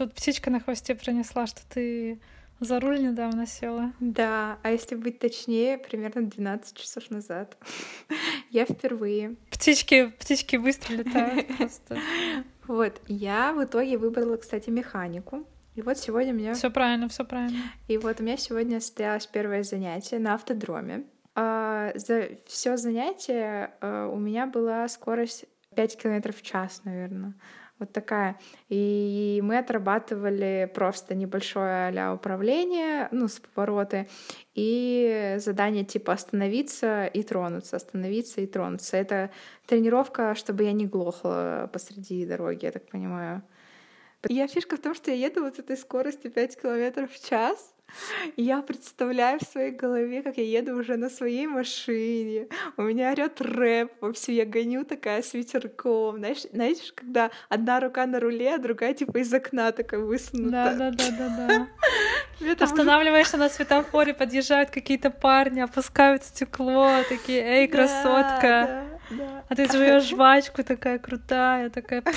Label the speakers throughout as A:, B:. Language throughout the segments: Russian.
A: тут птичка на хвосте принесла, что ты за руль недавно села.
B: Да, а если быть точнее, примерно 12 часов назад. Я впервые.
A: Птички, птички быстро летают просто.
B: Вот, я в итоге выбрала, кстати, механику. И вот сегодня у меня...
A: Все правильно, все правильно.
B: И вот у меня сегодня состоялось первое занятие на автодроме. А, за все занятие а, у меня была скорость 5 километров в час, наверное. Вот такая. И мы отрабатывали просто небольшое а управление, ну, с повороты, и задание типа остановиться и тронуться, остановиться и тронуться. Это тренировка, чтобы я не глохла посреди дороги, я так понимаю. Я фишка в том, что я еду вот с этой скоростью 5 километров в час, я представляю в своей голове, как я еду уже на своей машине. У меня орёт рэп, вообще я гоню такая с ветерком. Знаешь, знаешь, когда одна рука на руле, а другая типа из окна такая высунута.
A: Да, да, да, да, да. Останавливаешься на светофоре, подъезжают какие-то парни, опускают стекло, такие, эй, красотка. А ты жуешь жвачку такая крутая, такая.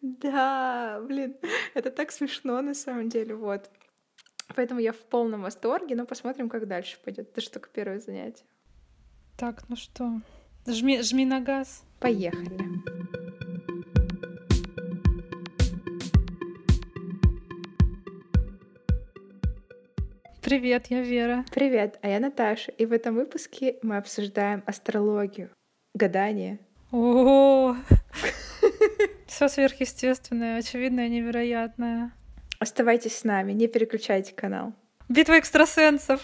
B: Да, блин, это так смешно на самом деле, вот. Поэтому я в полном восторге, но посмотрим, как дальше пойдет. Это же только первое занятие.
A: Так, ну что, жми, жми на газ.
B: Поехали.
A: Привет, я Вера.
B: Привет, а я Наташа. И в этом выпуске мы обсуждаем астрологию, гадание.
A: О, все сверхъестественное, очевидное, невероятное.
B: Оставайтесь с нами, не переключайте канал.
A: Битва экстрасенсов.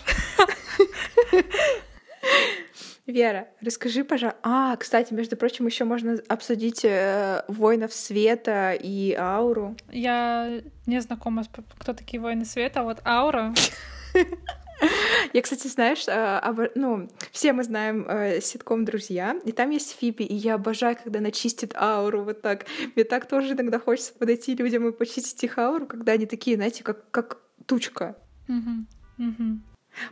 B: Вера, расскажи, пожалуйста. А, кстати, между прочим, еще можно обсудить э, воинов света и ауру.
A: Я не знакома, кто такие воины света, а вот аура.
B: Я, кстати, знаешь, э, ну, все мы знаем э, ситком «Друзья», и там есть Фиби, и я обожаю, когда она чистит ауру вот так. Мне так тоже иногда хочется подойти людям и почистить их ауру, когда они такие, знаете, как, как тучка.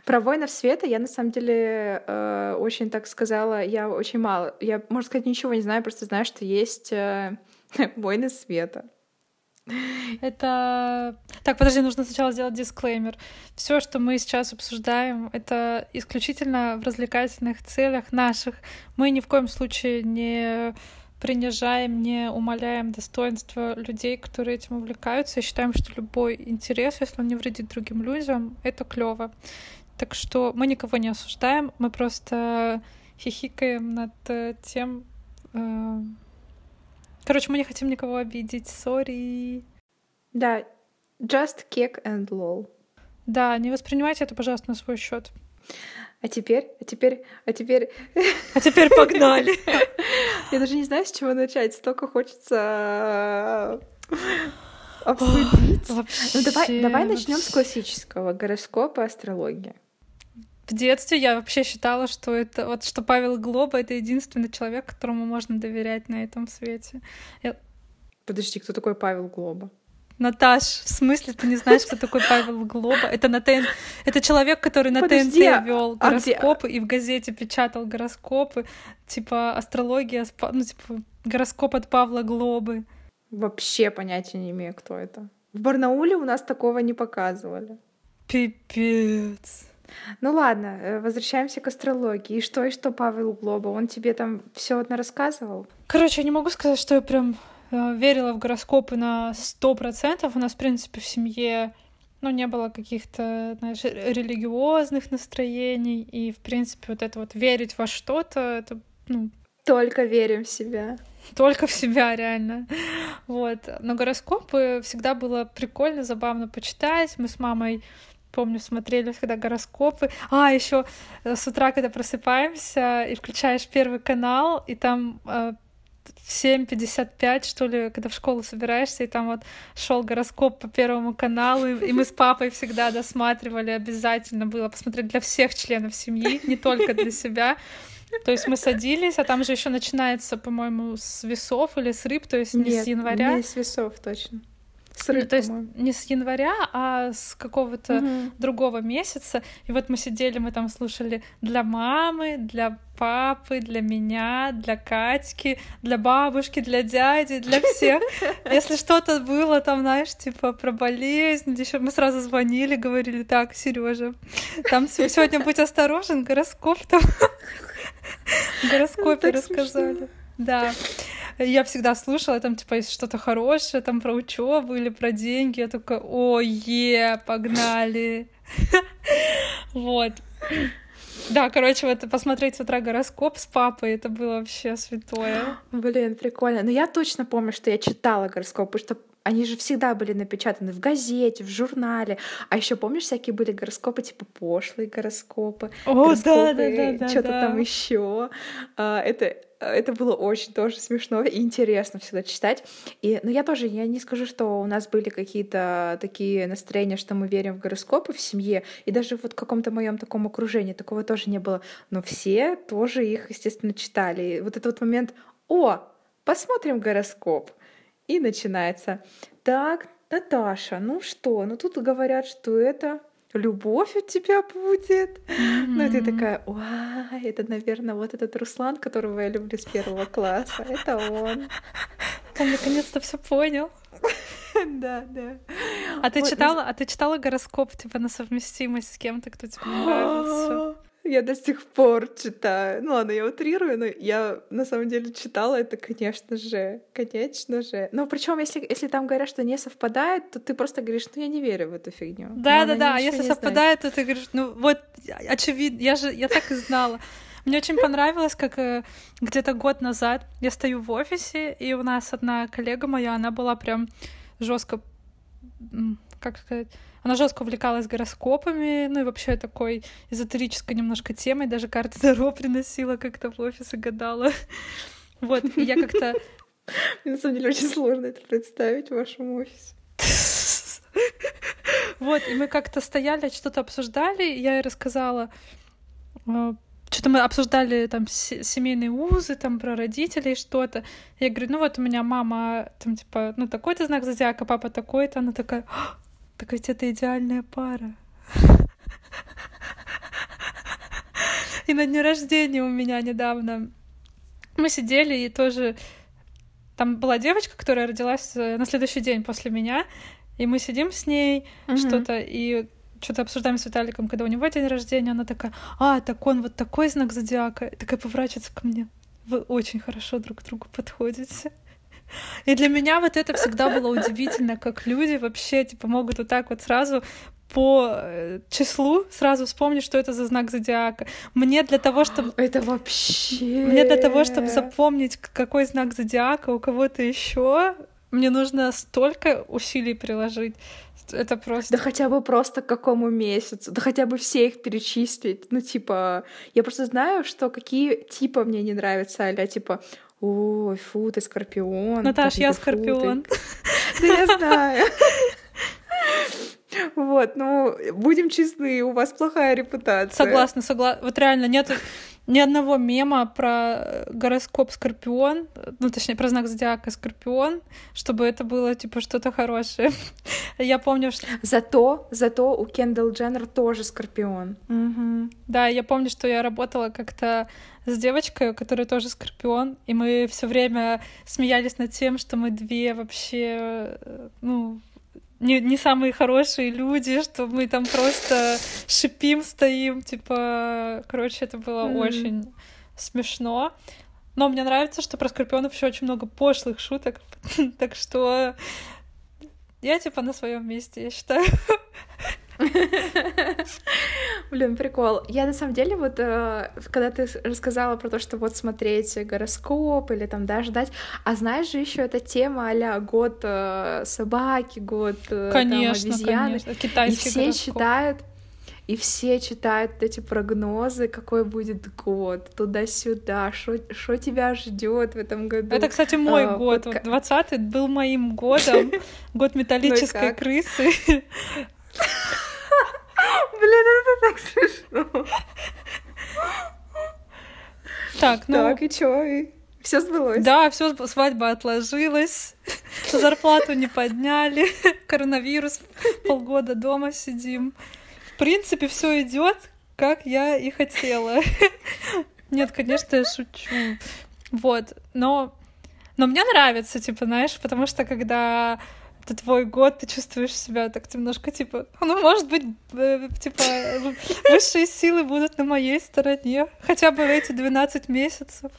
B: Про воинов света я на самом деле э, очень так сказала, я очень мало. Я, можно сказать, ничего не знаю, просто знаю, что есть э, воины света.
A: Это... Так, подожди, нужно сначала сделать дисклеймер. Все, что мы сейчас обсуждаем, это исключительно в развлекательных целях наших. Мы ни в коем случае не принижаем, не умаляем достоинство людей, которые этим увлекаются, и считаем, что любой интерес, если он не вредит другим людям, это клево. Так что мы никого не осуждаем, мы просто хихикаем над тем, э, Короче, мы не хотим никого обидеть, сори.
B: Да, just kick and lol.
A: Да, не воспринимайте это, пожалуйста, на свой счет.
B: А теперь, а теперь, а теперь...
A: А теперь погнали!
B: Я даже не знаю, с чего начать. Столько хочется э, обсудить.
A: Вообще,
B: ну давай, давай начнем с классического гороскопа астрологии.
A: В детстве я вообще считала, что это вот что Павел Глоба это единственный человек, которому можно доверять на этом свете. Я...
B: Подожди, кто такой Павел Глоба?
A: Наташ, в смысле ты не знаешь, кто такой Павел Глоба? Это на ТН... это человек, который на Подожди, ТНТ вел а гороскопы где? и в газете печатал гороскопы, типа астрология, ну типа гороскоп от Павла Глобы.
B: Вообще понятия не имею, кто это. В Барнауле у нас такого не показывали.
A: Пипец.
B: Ну ладно, э, возвращаемся к астрологии. И что, и что, Павел Глоба? Он тебе там все одно рассказывал?
A: Короче, я не могу сказать, что я прям э, верила в гороскопы на сто процентов. У нас, в принципе, в семье ну, не было каких-то, знаешь, религиозных настроений, и, в принципе, вот это вот верить во что-то, это, ну...
B: Только верим в себя.
A: Только в себя, реально. Вот. Но гороскопы всегда было прикольно, забавно почитать. Мы с мамой помню, смотрели всегда гороскопы. А, еще э, с утра, когда просыпаемся и включаешь первый канал, и там э, в 7.55, что ли, когда в школу собираешься, и там вот шел гороскоп по первому каналу, и, и мы с папой всегда досматривали, обязательно было посмотреть для всех членов семьи, не только для себя. То есть мы садились, а там же еще начинается, по-моему, с весов или с рыб, то есть не
B: Нет,
A: с января.
B: Не с весов, точно. С рыб,
A: Ну, то есть не с января, а с какого-то
B: Мгм.
A: другого месяца. И вот мы сидели, мы там слушали для мамы, для папы, для меня, для Катьки, для бабушки, для дяди, для всех. Если что-то было там, знаешь, типа про болезнь, еще мы сразу звонили, говорили, так, Сережа, там сегодня будь осторожен, гороскоп там. Гороскопе
B: так
A: рассказали. Да. Я всегда слушала, там, типа, если что-то хорошее, там, про учебу или про деньги. Я такая, о, погнали. Вот. Да, короче, вот посмотреть с утра гороскоп с папой, это было вообще святое.
B: Блин, прикольно. Но я точно помню, что я читала гороскоп, потому что они же всегда были напечатаны в газете, в журнале. А еще помнишь, всякие были гороскопы, типа пошлые гороскопы,
A: О, да, да, да,
B: гороскопы,
A: да.
B: что-то
A: да.
B: там еще. Это это было очень тоже смешно и интересно всегда читать. И, но я тоже, я не скажу, что у нас были какие-то такие настроения, что мы верим в гороскопы в семье, и даже вот в каком-то моем таком окружении такого тоже не было. Но все тоже их, естественно, читали. И вот этот вот момент, о, посмотрим гороскоп. И начинается. Так, Наташа, ну что? Ну тут говорят, что это любовь у тебя будет. Ну и ты такая, ой, это, наверное, вот этот Руслан, которого я люблю с первого класса. Это он.
A: Он наконец-то все понял.
B: Да, да.
A: А ты
B: Вот, ну,
A: читала, а ты читала гороскоп типа на совместимость с кем-то, кто тебе нравится?
B: Я до сих пор читаю. Ну ладно, я утрирую, но я на самом деле читала это, конечно же, конечно же. Но причем, если, если там говорят, что не совпадает, то ты просто говоришь, ну я не верю в эту фигню.
A: Да,
B: Но
A: да, да. А если совпадает, то ты говоришь, ну вот, очевидно, я же, я так и знала. Мне очень понравилось, как э, где-то год назад я стою в офисе, и у нас одна коллега моя, она была прям жестко, как сказать, она жестко увлекалась гороскопами, ну и вообще такой эзотерической немножко темой, даже карты Таро приносила как-то в офис и гадала. Вот, и я как-то
B: Мне, на самом деле очень сложно это представить в вашем офисе.
A: Вот, и мы как-то стояли, что-то обсуждали, и я ей рассказала, э, что-то мы обсуждали там се- семейные узы, там про родителей что-то. Я говорю, ну вот у меня мама там типа, ну такой-то знак зодиака, папа такой-то. Она такая, «А, так ведь это идеальная пара. И на дне рождения у меня недавно мы сидели и тоже там была девочка, которая родилась э, на следующий день после меня, и мы сидим с ней,
B: Мгм.
A: что-то, и что-то обсуждаем с Виталиком, когда у него день рождения, она такая, а, так он вот такой знак зодиака, и такая поворачивается ко мне. Вы очень хорошо друг к другу подходите. И для меня вот это всегда было удивительно, как люди вообще, типа, могут вот так вот сразу по э, числу сразу вспомнить, что это за знак зодиака. Мне для того, чтобы
B: Это вообще...
A: мне для того, чтобы запомнить, какой знак зодиака у кого-то еще, мне нужно столько усилий приложить. Это просто...
B: Да хотя бы просто к какому месяцу, да хотя бы все их перечислить. Ну, типа, я просто знаю, что какие типа мне не нравятся, а типа, ой, фу, ты скорпион.
A: Наташ, я
B: фу ты».
A: скорпион.
B: Да я знаю. Вот, ну, будем честны, у вас плохая репутация.
A: Согласна, согласна. Вот реально нет ни одного мема про гороскоп Скорпион, ну, точнее, про знак зодиака Скорпион, чтобы это было, типа, что-то хорошее. Я помню, что...
B: Зато, зато у Кендалл Дженнер тоже скорпион.
A: Мгм. Да, я помню, что я работала как-то с девочкой, которая тоже скорпион, и мы все время смеялись над тем, что мы две вообще, э, ну, не, не самые хорошие люди, что мы там просто шипим, стоим, типа, короче, это было
B: Мгм.
A: очень смешно. Но мне нравится, что про скорпионов еще очень много пошлых шуток, так что я типа на своем месте, я считаю.
B: Блин, прикол. Я на самом деле вот, э, когда ты рассказала про то, что вот смотреть гороскоп или там, да, ждать, а знаешь же еще эта тема а год э, собаки, год э, там,
A: Конечно,
B: обезьяны.
A: конечно.
B: И все
A: гороскоп.
B: читают, и все читают эти прогнозы, какой будет год, туда-сюда, что тебя ждет в этом году.
A: Это, кстати, мой
B: А,
A: год.
B: вот
A: Вот 20 был моим годом. Год металлической
B: как?
A: крысы.
B: Блин, это так смешно.
A: Так, ну,
B: Так, и чё? И Все сбылось.
A: Да, все свадьба отложилась, зарплату не подняли, коронавирус, полгода дома сидим. В принципе, все идет, как я и хотела. Нет, конечно, я шучу. Вот, но, но мне нравится, типа, знаешь, потому что когда это твой год, ты чувствуешь себя так немножко, типа, ну, может быть, э, типа, высшие силы будут на моей стороне, хотя бы эти 12 месяцев.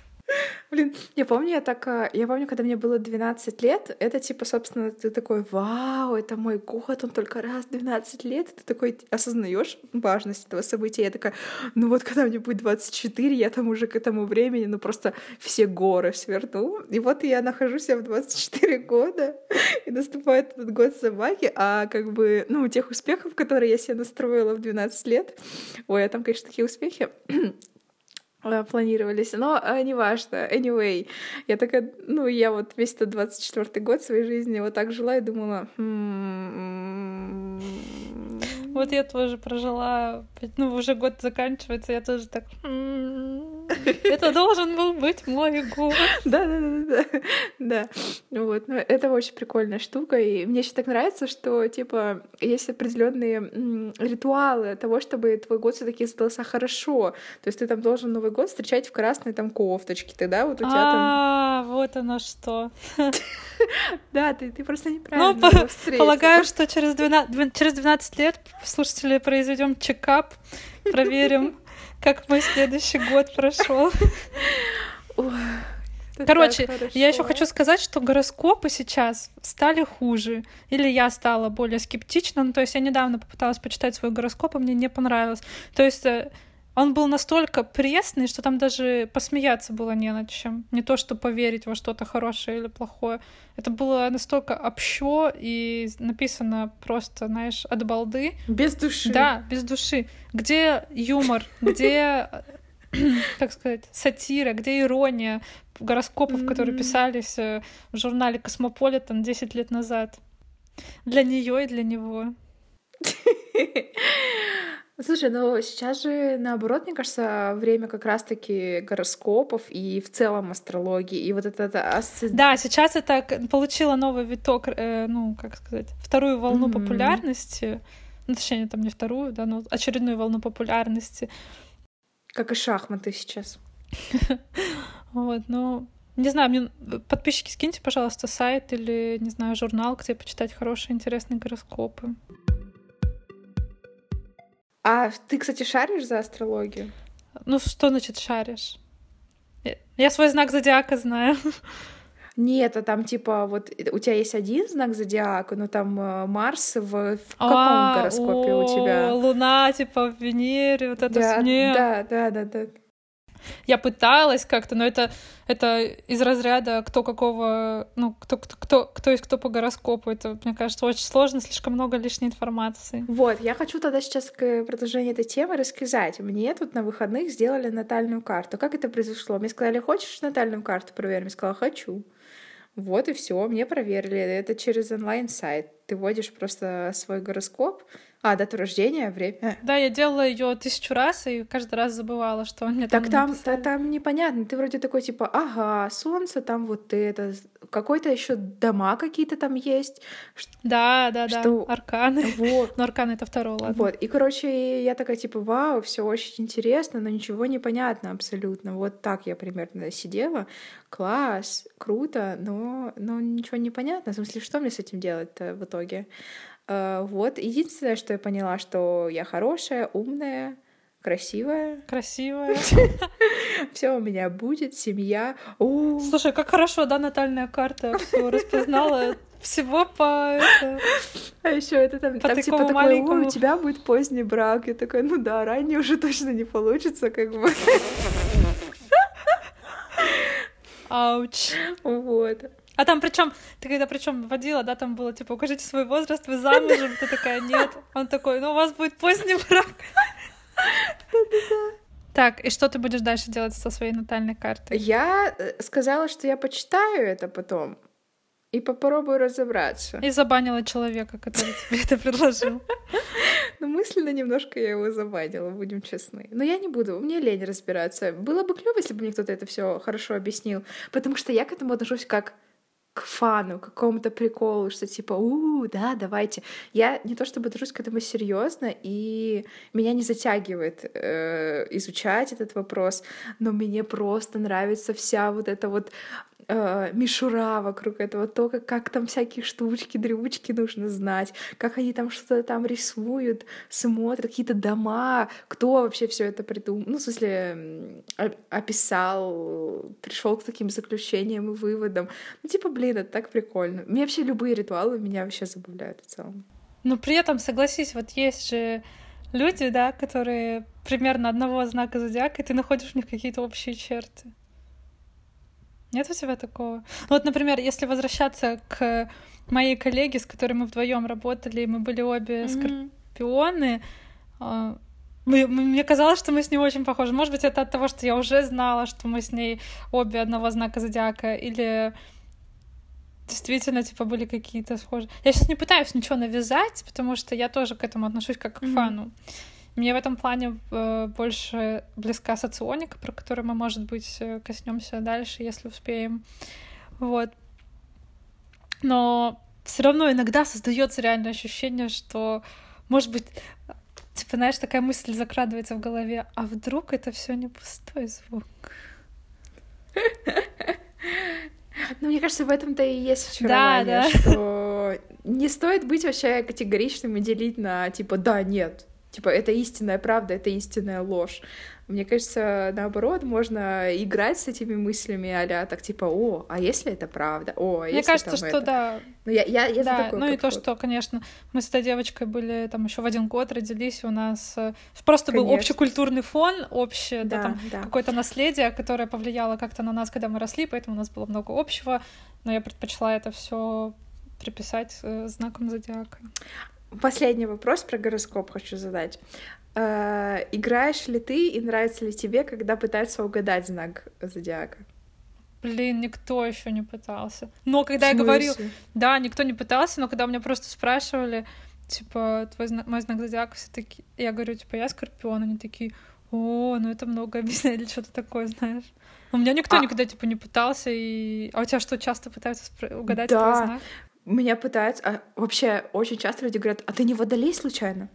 B: Блин, я помню, я так, а, я помню, когда мне было 12 лет, это типа, собственно, ты такой, вау, это мой год, он только раз 12 лет, ты такой осознаешь важность этого события. Я такая, ну вот когда мне будет 24, я там уже к этому времени, ну просто все горы сверну. И вот я нахожусь в 24 года, и наступает этот год собаки, а как бы, ну, тех успехов, которые я себе настроила в 12 лет, ой, а там, конечно, такие успехи, Э, планировались, но э, неважно. Anyway, я такая, ну, я вот весь этот 24 год своей жизни вот так жила и думала, «Хм,
A: вот я тоже прожила, ну, уже год заканчивается, я тоже так... Это должен был быть мой год.
B: Да, да, да, да, да. Вот, но это очень прикольная штука, и мне еще так нравится, что типа есть определенные ритуалы того, чтобы твой год все-таки сдался хорошо. То есть ты там должен Новый год встречать в красной там кофточке, тогда вот у тебя там.
A: А, вот оно что.
B: Да, ты, ты просто неправильно Ну,
A: полагаю, что через 12, через 12 лет слушатели произведем чекап, проверим, как мой следующий год прошел. Короче, я еще хочу сказать, что гороскопы сейчас стали хуже. Или я стала более скептична. Ну, то есть я недавно попыталась почитать свой гороскоп, и мне не понравилось. То есть э, он был настолько пресный, что там даже посмеяться было не над чем. Не то, что поверить во что-то хорошее или плохое. Это было настолько общо и написано просто, знаешь, от балды.
B: Без души.
A: Да, без души. Где юмор, где, как сказать, сатира, где ирония гороскопов, которые писались э, в журнале Космополитен 10 лет назад. Для нее и для него.
B: Слушай, ну сейчас же наоборот, мне кажется, время как раз-таки гороскопов и в целом астрологии, и вот это... это
A: Да, сейчас это получило новый виток, э, ну, как сказать, вторую волну mm-hmm. популярности, ну, точнее, там не вторую, да, но очередную волну популярности.
B: Как и шахматы сейчас.
A: Вот, ну, не знаю, мне подписчики скиньте, пожалуйста, сайт или, не знаю, журнал, где почитать хорошие, интересные гороскопы.
B: А ты, кстати, шаришь за астрологию?
A: Ну, что значит шаришь? Я свой знак зодиака знаю.
B: Нет, а там типа вот у тебя есть один знак зодиака, но там э, Марс в, в каком а, гороскопе у тебя?
A: Луна типа в Венере, вот это
B: да, да, да, да, да.
A: Я пыталась как-то, но это, это из разряда кто какого, ну, кто, кто, кто, кто есть кто по гороскопу. Это, мне кажется, очень сложно, слишком много лишней информации.
B: Вот, я хочу тогда сейчас к продолжению этой темы рассказать. Мне тут на выходных сделали натальную карту. Как это произошло? Мне сказали, хочешь натальную карту проверить? Я сказала, хочу. Вот и все, мне проверили. Это через онлайн-сайт. Ты вводишь просто свой гороскоп, а, дату рождения, время.
A: Да, я делала ее тысячу раз и каждый раз забывала, что он мне
B: так там там, там непонятно. Ты вроде такой типа, ага, солнце там вот это, какой-то еще дома какие-то там есть.
A: Да, да, что... да. Арканы. Вот. Но арканы это второе, ладно.
B: Вот. И короче, я такая типа, вау, все очень интересно, но ничего не понятно абсолютно. Вот так я примерно сидела. Класс, круто, но, но ничего не понятно. В смысле, что мне с этим делать-то в итоге? Э, вот, единственное, что я поняла, что я хорошая, умная, красивая.
A: Красивая.
B: Все у меня будет, семья.
A: Слушай, как хорошо, да, натальная карта все распознала всего по
B: А еще это там, по там типа такой, у тебя будет поздний брак. Я такой, ну да, ранний уже точно не получится, как бы.
A: Ауч.
B: Вот.
A: А там причем, ты когда причем водила, да, там было типа, укажите свой возраст, вы замужем, ты такая, нет. Он такой, ну у вас будет поздний брак. Так, и что ты будешь дальше делать со своей натальной картой?
B: Я э, сказала, что я почитаю это потом. и попробую разобраться.
A: И забанила человека, который тебе это предложил.
B: Ну, мысленно немножко я его забанила, будем честны. Но я не буду, мне лень разбираться. Было бы клево, если бы мне кто-то это все хорошо объяснил, потому что я к этому отношусь как к фану, к какому-то приколу, что типа, у, да, давайте. Я не то чтобы отношусь к этому серьезно, и меня не затягивает э, изучать этот вопрос, но мне просто нравится вся вот эта вот э, мишура вокруг этого, то, как, как там всякие штучки, дрючки нужно знать, как они там что-то там рисуют, смотрят, какие-то дома, кто вообще все это придумал, ну, в смысле, описал, пришел к таким заключениям и выводам. Ну, типа, блин, это так прикольно. Мне вообще любые ритуалы меня вообще забавляют в целом.
A: Но при этом, согласись, вот есть же люди, да, которые примерно одного знака зодиака, и ты находишь в них какие-то общие черты. Нет у тебя такого? Ну, вот, например, если возвращаться к моей коллеге, с которой мы вдвоем работали, мы были обе mm-hmm. скорпионы, а, мы, мне казалось, что мы с ней очень похожи. Может быть, это от того, что я уже знала, что мы с ней обе одного знака зодиака, или действительно, типа, были какие-то схожие. Я сейчас не пытаюсь ничего навязать, потому что я тоже к этому отношусь как к mm-hmm. фану. Мне в этом плане э, больше близка соционика, про которую мы, может быть, э, коснемся дальше, если успеем. Вот. Но все равно иногда создается реальное ощущение, что, может быть, типа, знаешь, такая мысль закрадывается в голове, а вдруг это все не пустой звук?
B: Ну, мне кажется, в этом-то и есть очарование, да, да. что не стоит быть вообще категоричным и делить на типа да, нет. Типа, это истинная правда, это истинная ложь. Мне кажется, наоборот, можно играть с этими мыслями, а так типа, о, а если это правда? О, а
A: Мне кажется, что
B: это?
A: да.
B: Ну, я, я, я
A: да, ну и то, что, конечно, мы с этой девочкой были там еще в один год родились, у нас э, просто конечно. был общекультурный фон, общее, да, да, там да. какое-то наследие, которое повлияло как-то на нас, когда мы росли, поэтому у нас было много общего, но я предпочла это все приписать э, знаком зодиака.
B: Последний вопрос про гороскоп хочу задать. Э, играешь ли ты и нравится ли тебе, когда пытаются угадать знак зодиака?
A: Блин, никто еще не пытался. Но когда я говорил, да, никто не пытался, но когда меня просто спрашивали, типа, твой знак, мой знак зодиака, все таки я говорю, типа, я скорпион, они такие, о, ну это много объясняет, или что-то такое, знаешь. У меня никто а... никогда, типа, не пытался, и... А у тебя что, часто пытаются угадать да. твой знак?
B: Меня пытаются... А, вообще, очень часто люди говорят, а ты не водолей случайно?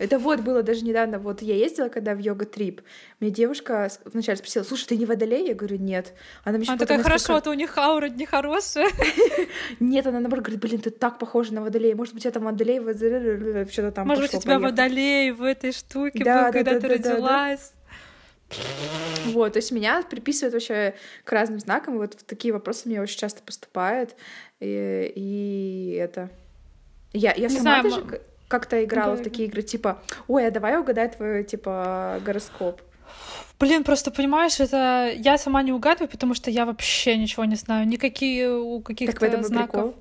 B: Это вот было даже недавно, вот я ездила, когда в йога-трип, мне девушка вначале спросила, слушай, ты не водолей? Я говорю, нет.
A: Она мне Она такая, несколько... хорошо, а то у них аура не хорошая.
B: Нет, она наоборот говорит, блин, ты так похожа на водолей, может быть, это водолей, что-то там
A: Может быть, у тебя водолей в этой штуке был, когда ты родилась.
B: Вот, то есть меня приписывают вообще к разным знакам, вот такие вопросы мне очень часто поступают, и, и это... Я, я сама знаю, даже как-то играла в такие игры, типа, ой, а давай угадай твой, типа, гороскоп.
A: Блин, просто понимаешь, это я сама не угадываю, потому что я вообще ничего не знаю. Никакие у каких-то знаков.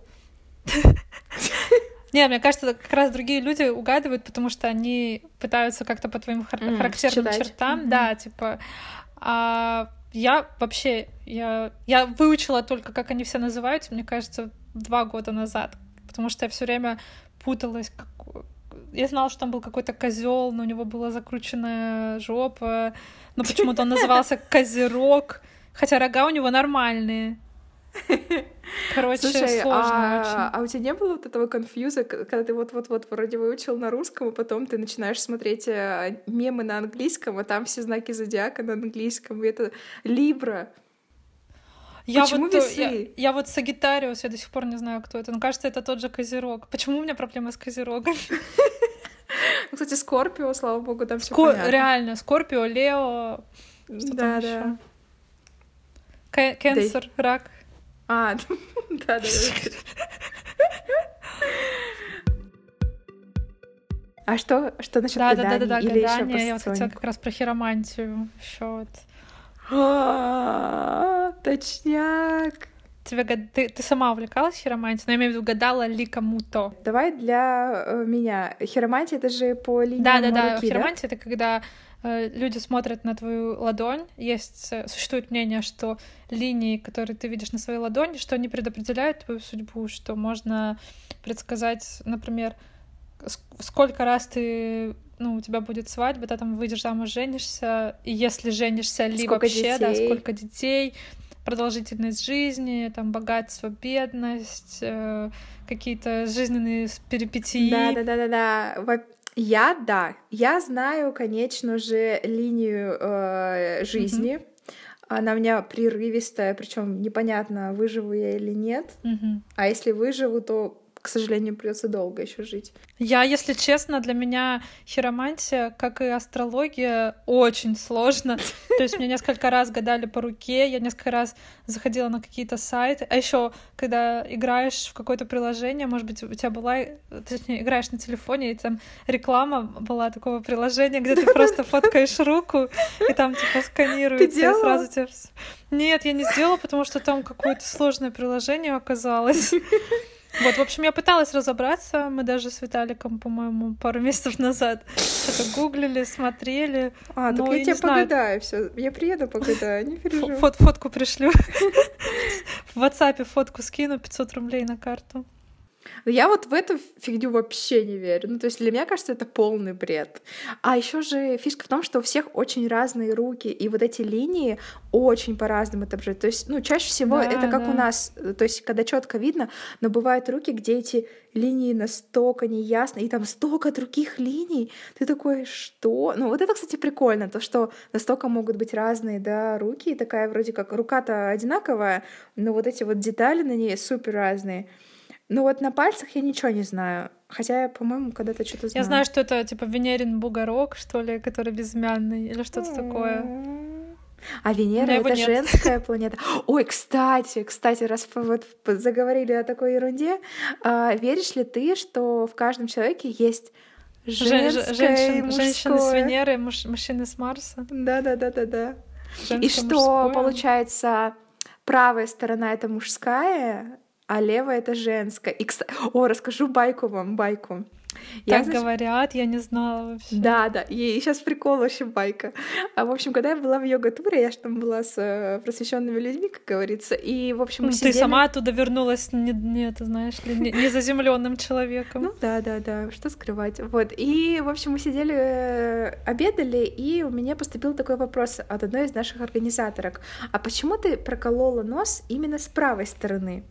A: Не, мне кажется, как раз другие люди угадывают, потому что они пытаются как-то по твоим хар- mm, характерным читать. чертам, mm-hmm. да, типа. А я вообще, я, я выучила только, как они все называются, мне кажется, два года назад, потому что я все время путалась. Как... Я знала, что там был какой-то козел, но у него была закрученная жопа, но почему-то он назывался Козерог, хотя рога у него нормальные. Короче, Слушай, сложно
B: а,
A: очень.
B: А у тебя не было вот этого конфьюза, когда ты вот-вот-вот вроде выучил на русском, а потом ты начинаешь смотреть э, мемы на английском, а там все знаки зодиака на английском, и это Либра.
A: Я Почему вот, весы? Я, я вот Сагитариус, я до сих пор не знаю, кто это. Но кажется, это тот же Козерог. Почему у меня проблемы с Козерогом?
B: Ну, кстати, Скорпио, слава богу, там все понятно.
A: Реально, Скорпио, Лео, что там еще? Кенсер, рак.
B: А, да, да, да. А что, что насчет да, гадания? Да, да, да, Или гадание. Еще
A: я вот хотела как раз про хиромантию еще вот.
B: А, точняк.
A: Тебе ты, ты сама увлекалась хиромантией, но я имею в виду, гадала ли кому-то?
B: Давай для э, меня. Хиромантия — это же по линии
A: Да, да, да.
B: руки,
A: Хиромантия — это когда э, люди смотрят на твою ладонь. Есть, э, существует мнение, что линии, которые ты видишь на своей ладони, что они предопределяют твою судьбу, что можно предсказать, например, сколько раз ты ну, у тебя будет свадьба, ты там выйдешь замуж, женишься, и если женишься, ли сколько вообще, детей? да, сколько детей, продолжительность жизни, там, богатство, бедность, э, какие-то жизненные перипетии.
B: Да, да, да, да, да. Я, да, я знаю, конечно же, линию э, жизни. Mm-hmm. Она у меня прерывистая, причем непонятно, выживу я или нет.
A: Mm-hmm.
B: А если выживу, то к сожалению, придется долго еще жить.
A: Я, если честно, для меня хиромантия, как и астрология, очень сложно. То есть мне несколько раз гадали по руке, я несколько раз заходила на какие-то сайты. А еще, когда играешь в какое-то приложение, может быть, у тебя была, точнее, играешь на телефоне, и там реклама была такого приложения, где ты просто фоткаешь руку, и там типа сканируется, и сразу тебе... Нет, я не сделала, потому что там какое-то сложное приложение оказалось. Вот, в общем, я пыталась разобраться. Мы даже с Виталиком, по-моему, пару месяцев назад что-то гуглили, смотрели.
B: А, так я, я тебе погадаю все. Я приеду погадаю, не переживай.
A: Фот фотку пришлю. В WhatsApp фотку скину, 500 рублей на карту.
B: Но я вот в эту фигню вообще не верю. Ну, то есть для меня кажется, это полный бред. А еще же фишка в том, что у всех очень разные руки, и вот эти линии очень по-разному отображают. То есть, ну, чаще всего да, это как да. у нас, то есть когда четко видно, но бывают руки, где эти линии настолько неясны, и там столько других линий. Ты такой, что? Ну, вот это, кстати, прикольно, то, что настолько могут быть разные, да, руки, и такая вроде как рука-то одинаковая, но вот эти вот детали на ней супер разные. Ну вот на пальцах я ничего не знаю. Хотя я, по-моему, когда-то что-то знаю.
A: Я знаю, что это типа Венерин бугорок, что ли, который безымянный, или что-то такое.
B: А Венера это нет. женская планета. Ой, кстати, кстати, раз вот заговорили о такой ерунде, а, веришь ли ты, что в каждом человеке есть женское Женщин, и
A: Женщины с Венеры, муж, мужчины с Марса?
B: Да, да, да, да, да. Женское, и что мужское. получается правая сторона это мужская, а левая это женская. И, кстати, о, расскажу байку вам, байку.
A: Я, так значит... говорят, я не знала вообще.
B: Да, да, и сейчас прикол вообще байка. А, в общем, когда я была в йога-туре, я же там была с э, просвещенными людьми, как говорится, и, в общем,
A: ну,
B: сидели...
A: Ты сама оттуда вернулась, не, не это знаешь ли, не, не заземленным человеком.
B: Ну да, да, да, что скрывать. Вот, и, в общем, мы сидели, э, обедали, и у меня поступил такой вопрос от одной из наших организаторок. А почему ты проколола нос именно с правой стороны?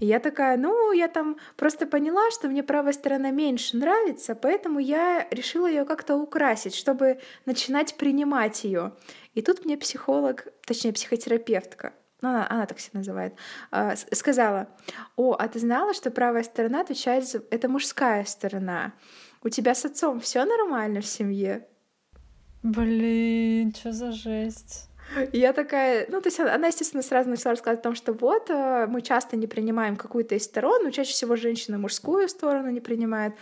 B: И я такая, ну, я там просто поняла, что мне правая сторона меньше нравится, поэтому я решила ее как-то украсить, чтобы начинать принимать ее. И тут мне психолог, точнее психотерапевтка, ну, она, она так себя называет, э, сказала, о, а ты знала, что правая сторона отвечает за... Это мужская сторона. У тебя с отцом все нормально в семье?
A: Блин, что за жесть?
B: Я такая, ну, то есть она, естественно, сразу начала рассказывать о том, что вот, э, мы часто не принимаем какую-то из сторон, но чаще всего женщина мужскую сторону не принимает,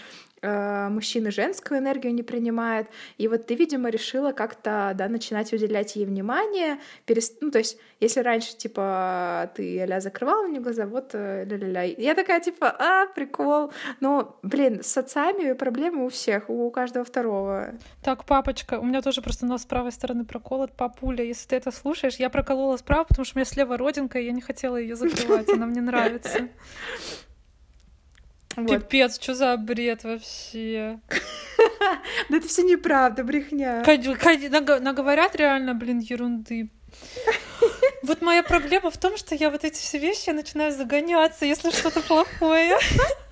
B: мужчины женскую энергию не принимают. И вот ты, видимо, решила как-то, да, начинать уделять ей внимание. Перест... Ну, то есть, если раньше, типа, ты а закрывала мне глаза, вот э, ля-ля-ля. Я такая, типа, а, прикол. Но, блин, с отцами проблемы у всех, у каждого второго.
A: Так, папочка, у меня тоже просто нос с правой стороны проколот, папуля, если ты это слушаешь, я проколола справа, потому что у меня слева родинка, и я не хотела ее закрывать, она мне нравится. Вот. Пипец, что за бред вообще?
B: Да это все неправда, брехня.
A: Наговорят реально, блин, ерунды. Вот моя проблема в том, что я вот эти все вещи я начинаю загоняться, если что-то плохое.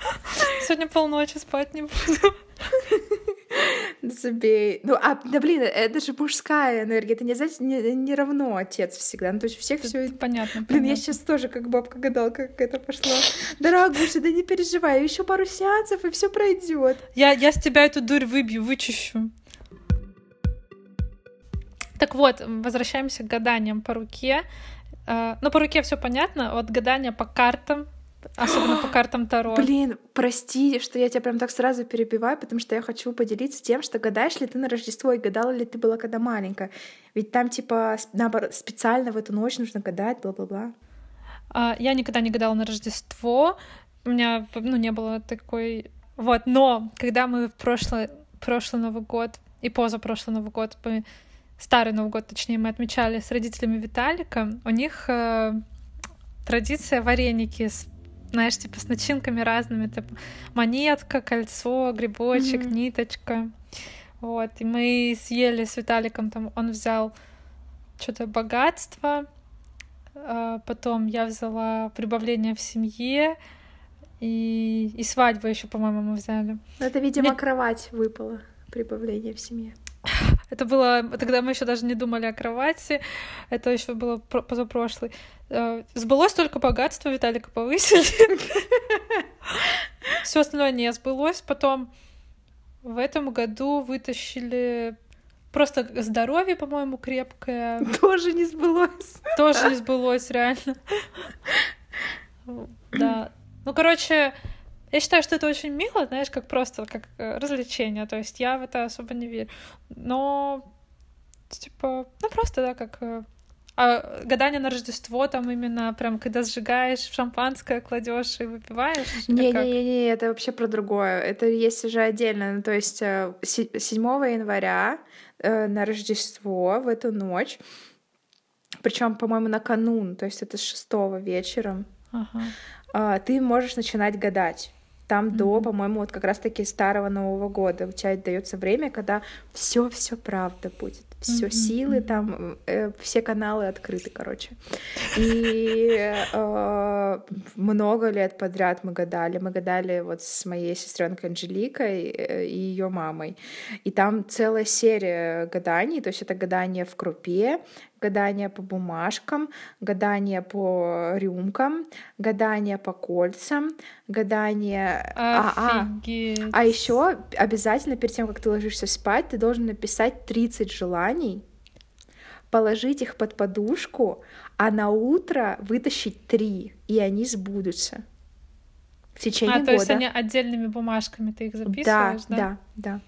A: Сегодня полночи спать не буду.
B: Забей. Ну, а, да блин, это же мужская энергия, это не, знаете, не, не равно отец всегда. Ну, то есть у всех все
A: понятно.
B: Блин,
A: понятно.
B: я сейчас тоже как бабка гадалка, как это пошло. Дорогуша, да не переживай, еще пару сеансов, и все пройдет.
A: Я, я с тебя эту дурь выбью, вычищу. Так вот, возвращаемся к гаданиям по руке. А, ну, по руке все понятно. Вот гадания по картам Особенно по картам Таро.
B: Блин, прости, что я тебя прям так сразу перебиваю, потому что я хочу поделиться тем, что гадаешь ли ты на Рождество и гадала ли ты была когда маленькая. Ведь там, типа, наоборот, специально в эту ночь нужно гадать, бла-бла-бла.
A: А, я никогда не гадала на Рождество. У меня, ну, не было такой... Вот, но когда мы в прошлый, прошлый Новый год и позапрошлый Новый год, мы старый Новый год, точнее, мы отмечали с родителями Виталика, у них э, традиция вареники с знаешь, типа с начинками разными, типа монетка, кольцо, грибочек, mm-hmm. ниточка. Вот, и мы съели с Виталиком, там он взял что-то богатство, а потом я взяла прибавление в семье, и, и свадьбу еще, по-моему, мы взяли.
B: Это, видимо, Мне... кровать выпала, прибавление в семье.
A: Это было, тогда мы еще даже не думали о кровати, это еще было позапрошлый. Э, сбылось только богатство, Виталика повысили. Все остальное не сбылось. Потом в этом году вытащили просто здоровье, по-моему, крепкое.
B: Тоже не сбылось.
A: Тоже не сбылось, реально. Да. Ну, короче, я считаю, что это очень мило, знаешь, как просто как э, развлечение. То есть я в это особо не верю. Но, типа, ну просто, да, как э, а гадание на Рождество, там именно прям, когда сжигаешь шампанское, кладешь и выпиваешь?
B: Не-не-не, это вообще про другое. Это есть уже отдельно. Ну, то есть 7 э, января на Рождество в эту ночь, причем, по-моему, на канун, то есть это с 6 вечером, ага. А, ты можешь начинать гадать там mm-hmm. до, по-моему, вот как раз-таки старого Нового года. У тебя дается время, когда все, все правда будет. Все mm-hmm. силы там, э, все каналы открыты, короче. И э, много лет подряд мы гадали. Мы гадали вот с моей сестренкой Анжеликой э, и ее мамой. И там целая серия гаданий. То есть это гадание в крупе, гадание по бумажкам, гадание по рюмкам, гадание по кольцам, гадание... А, а, а еще обязательно перед тем, как ты ложишься спать, ты должен написать 30 желаний, положить их под подушку, а на утро вытащить три, и они сбудутся. В течение а, года.
A: то есть они отдельными бумажками ты их записываешь,
B: да? Да, да, да.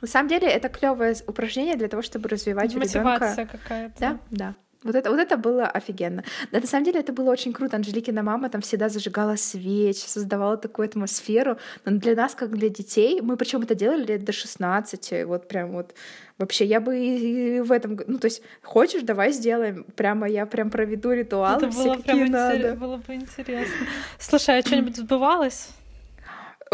B: На самом деле это клевое упражнение для того, чтобы развивать у
A: ребенка. какая-то.
B: Да, да. Вот это, вот это было офигенно. Да, на самом деле это было очень круто. Анжеликина мама там всегда зажигала свечи, создавала такую атмосферу. Но для нас, как для детей, мы причем это делали лет до 16. Вот прям вот вообще я бы и в этом... Ну, то есть, хочешь, давай сделаем. Прямо я прям проведу ритуал. Это
A: было прям интерес... было бы интересно. Слушай, а что-нибудь сбывалось?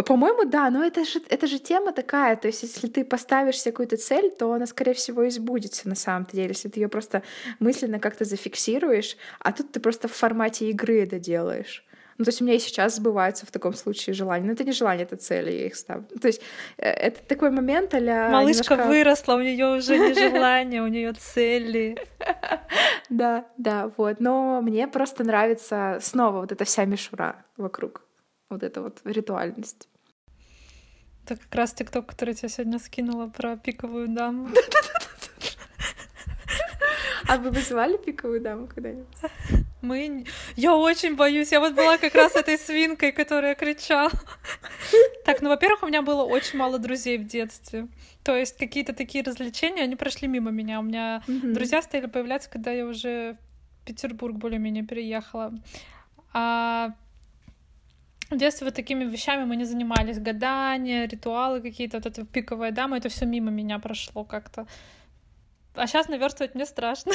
B: По-моему, да, но это же, это же тема такая, то есть если ты поставишь себе какую-то цель, то она, скорее всего, и сбудется на самом деле, если ты ее просто мысленно как-то зафиксируешь, а тут ты просто в формате игры это делаешь. Ну, то есть у меня и сейчас сбываются в таком случае желания. Но это не желание, это цели, я их ставлю. То есть э, это такой момент а
A: Малышка немножко... выросла, у нее уже не желание, у нее цели.
B: Да, да, вот. Но мне просто нравится снова вот эта вся мишура вокруг вот эта вот ритуальность.
A: Это как раз тикток, который я сегодня скинула про пиковую даму.
B: А вы вызывали пиковую даму когда-нибудь?
A: Мы... Я очень боюсь. Я вот была как раз этой свинкой, которая кричала. Так, ну, во-первых, у меня было очень мало друзей в детстве. То есть какие-то такие развлечения, они прошли мимо меня. У меня друзья стали появляться, когда я уже в Петербург более-менее переехала. А в детстве вот такими вещами мы не занимались. Гадания, ритуалы какие-то, вот эта пиковая дама, это все мимо меня прошло как-то. А сейчас наверстывать мне страшно.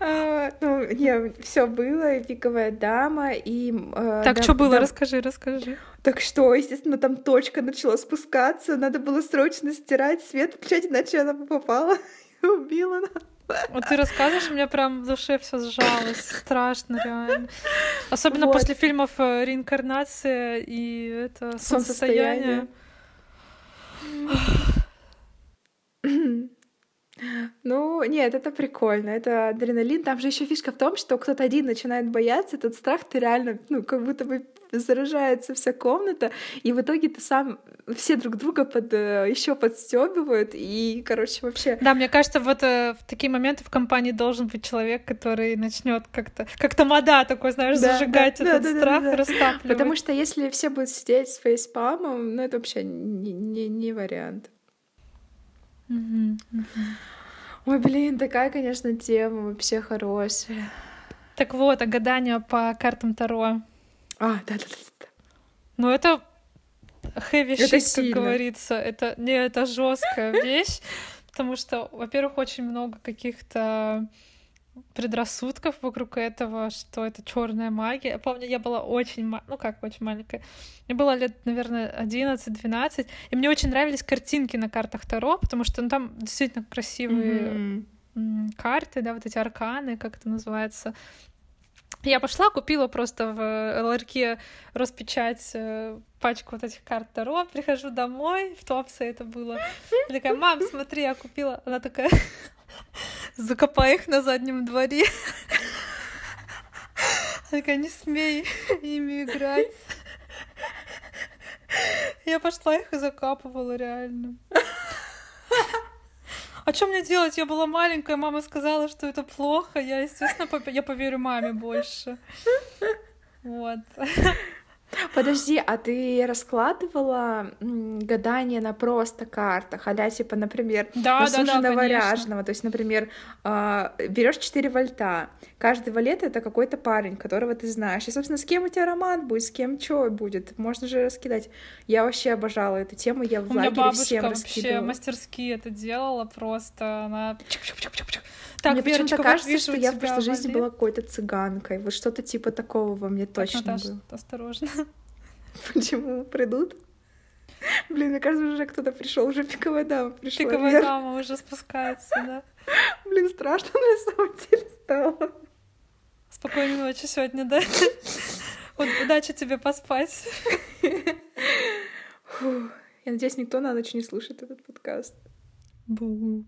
B: А, ну, не, все было, и пиковая дама, и...
A: Э, так, что было? Расскажи, расскажи.
B: Так что, естественно, там точка начала спускаться, надо было срочно стирать, свет включать, иначе она попала и убила нас.
A: Вот ты рассказываешь, у меня прям в душе все сжалось. Страшно, реально. Особенно вот. после фильмов э, «Реинкарнация» и это «Солнцестояние».
B: Ну, нет, это прикольно, это адреналин. Там же еще фишка в том, что кто-то один начинает бояться, этот страх ты реально, ну, как будто бы заражается вся комната, и в итоге ты сам все друг друга под э, еще подстебывают, и, короче, вообще.
A: Да, мне кажется, вот э, в такие моменты в компании должен быть человек, который начнет как-то, как тамада такой, знаешь, да, зажигать да, этот да, страх, да, да, растапливать.
B: Потому что если все будут сидеть с фейспамом, ну это вообще не, не, не вариант. Ой, блин, такая, конечно, тема вообще хорошая.
A: Так вот, а гадание по картам Таро.
B: А, да-да-да.
A: Ну, это heavy
B: Это
A: shit, как
B: сильно.
A: говорится. Это, не, это жесткая вещь, потому что, во-первых, очень много каких-то предрассудков вокруг этого, что это черная магия. Я помню, я была очень, ма- ну как очень маленькая, мне было лет, наверное, 11-12, и мне очень нравились картинки на картах Таро, потому что ну, там действительно красивые м, карты, да, вот эти арканы, как это называется. Я пошла, купила просто в ларьке Роспечать э, пачку вот этих карт Таро, прихожу домой, в Туапсе это было. Я такая, мам, смотри, я купила. Она такая, закопай их на заднем дворе. Она такая, не смей ими играть. Я пошла их и закапывала реально. А что мне делать? Я была маленькая, мама сказала, что это плохо. Я, естественно, я поверю маме больше. Вот.
B: Подожди, а ты раскладывала м, гадания на просто картах, а типа, например,
A: Да,
B: на
A: да,
B: ряженого. То есть, например, берешь 4 вольта. Каждый валет это какой-то парень, которого ты знаешь. И, собственно, с кем у тебя роман будет, с кем что будет. Можно же раскидать. Я вообще обожала эту тему. Я в
A: У меня
B: лагере
A: бабушка
B: всем
A: вообще
B: раскидывала.
A: мастерски это делала просто. Она... Так,
B: Мне почему-то кажется,
A: вижу,
B: что я в прошлой жизни была какой-то цыганкой. Вот что-то типа такого во мне
A: Так,
B: точно
A: Наташа,
B: было.
A: осторожно.
B: Почему придут? Блин, мне кажется, уже кто-то пришел, уже пиковая дама пришла.
A: Пиковая
B: Вер.
A: дама уже спускается, да.
B: Блин, страшно на самом деле стало.
A: Спокойной ночи сегодня, да? Удачи тебе поспать.
B: Я надеюсь, никто на ночь не слушает этот подкаст.
A: Бу.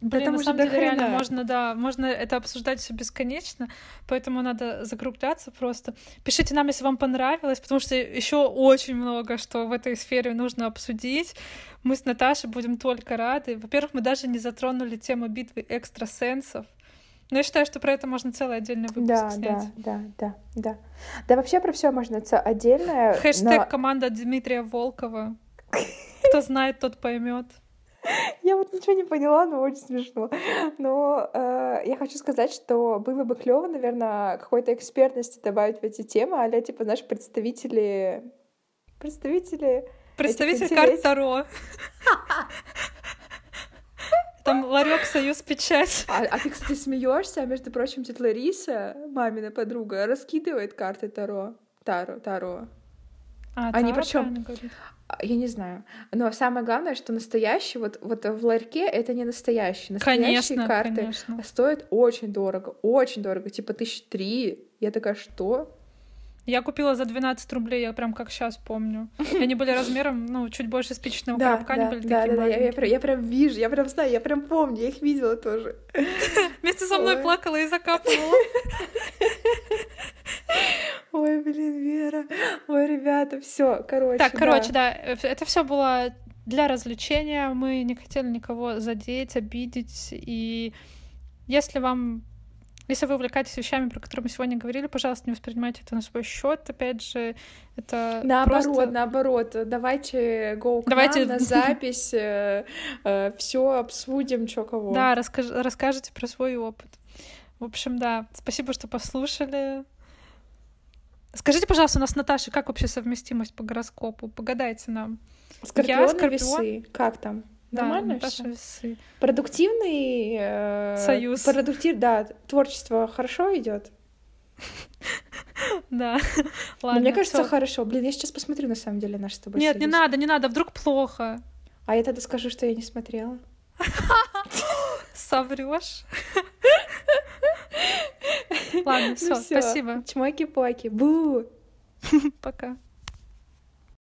A: Блин,
B: там
A: на самом деле реально можно, да, можно это обсуждать все бесконечно, поэтому надо закругляться просто. Пишите нам, если вам понравилось, потому что еще очень много, что в этой сфере нужно обсудить. Мы с Наташей будем только рады. Во-первых, мы даже не затронули тему битвы экстрасенсов. Но я считаю, что про это можно целый отдельный выпуск
B: Да,
A: снять.
B: да, да, да, да. Да вообще про все можно это отдельно.
A: Хэштег
B: но
A: команда Дмитрия Волкова. Кто знает, тот поймет.
B: Я вот ничего не поняла, но очень смешно. Но э, я хочу сказать, что было бы клево, наверное, какой-то экспертности добавить в эти темы, а типа, знаешь, представители... Представители...
A: Представитель карт
B: интерес-
A: Таро. Там ларек Союз Печать.
B: А, а ты, кстати, смеешься, а между прочим, тетя Лариса, мамина подруга, раскидывает карты Таро. Таро, Таро.
A: А,
B: Они
A: Таро
B: А, Я не знаю. Но самое главное, что настоящий, вот, вот в ларьке это не настоящий. Настоящие
A: Конечно,
B: карты
A: конечно.
B: стоят очень дорого, очень дорого, типа тысяч три. Я такая, что?
A: Я купила за 12 рублей, я прям как сейчас помню. Они были размером, ну, чуть больше спичечного коробка, они
B: да,
A: были
B: да,
A: такие
B: да, да, я, я прям, я прям вижу, я прям знаю, я прям помню, я их видела тоже.
A: Вместе со мной
B: Ой.
A: плакала и закапывала.
B: Ой, блин, Вера. Ой, ребята, все, короче.
A: Так,
B: да.
A: короче, да, э, это все было для развлечения. Мы не хотели никого задеть, обидеть. И если вам если вы увлекаетесь вещами, про которые мы сегодня говорили, пожалуйста, не воспринимайте это на свой счет. Опять же, это
B: Наоборот,
A: просто...
B: наоборот, давайте go к
A: Давайте-
B: нам на запись, все обсудим, что кого.
A: Да, расскаж... расскажите про свой опыт. В общем, да, спасибо, что послушали. Скажите, пожалуйста, у нас с Наташей как вообще совместимость по гороскопу? Погадайте нам.
B: Скорпион,
A: Я скорпион.
B: весы. Как там?
A: Да,
B: Нормально
A: Наташа весы.
B: Продуктивный э,
A: Союз.
B: Продуктив, да, творчество хорошо идет.
A: Да. Ладно,
B: мне кажется, хорошо. Блин, я сейчас посмотрю на самом деле наш с тобой.
A: Нет, не надо, не надо, вдруг плохо.
B: А я тогда скажу, что я не смотрела.
A: Соврешь. Ладно, все,
B: Ну всё.
A: спасибо.
B: Чмоки-поки. Бу!
A: Пока.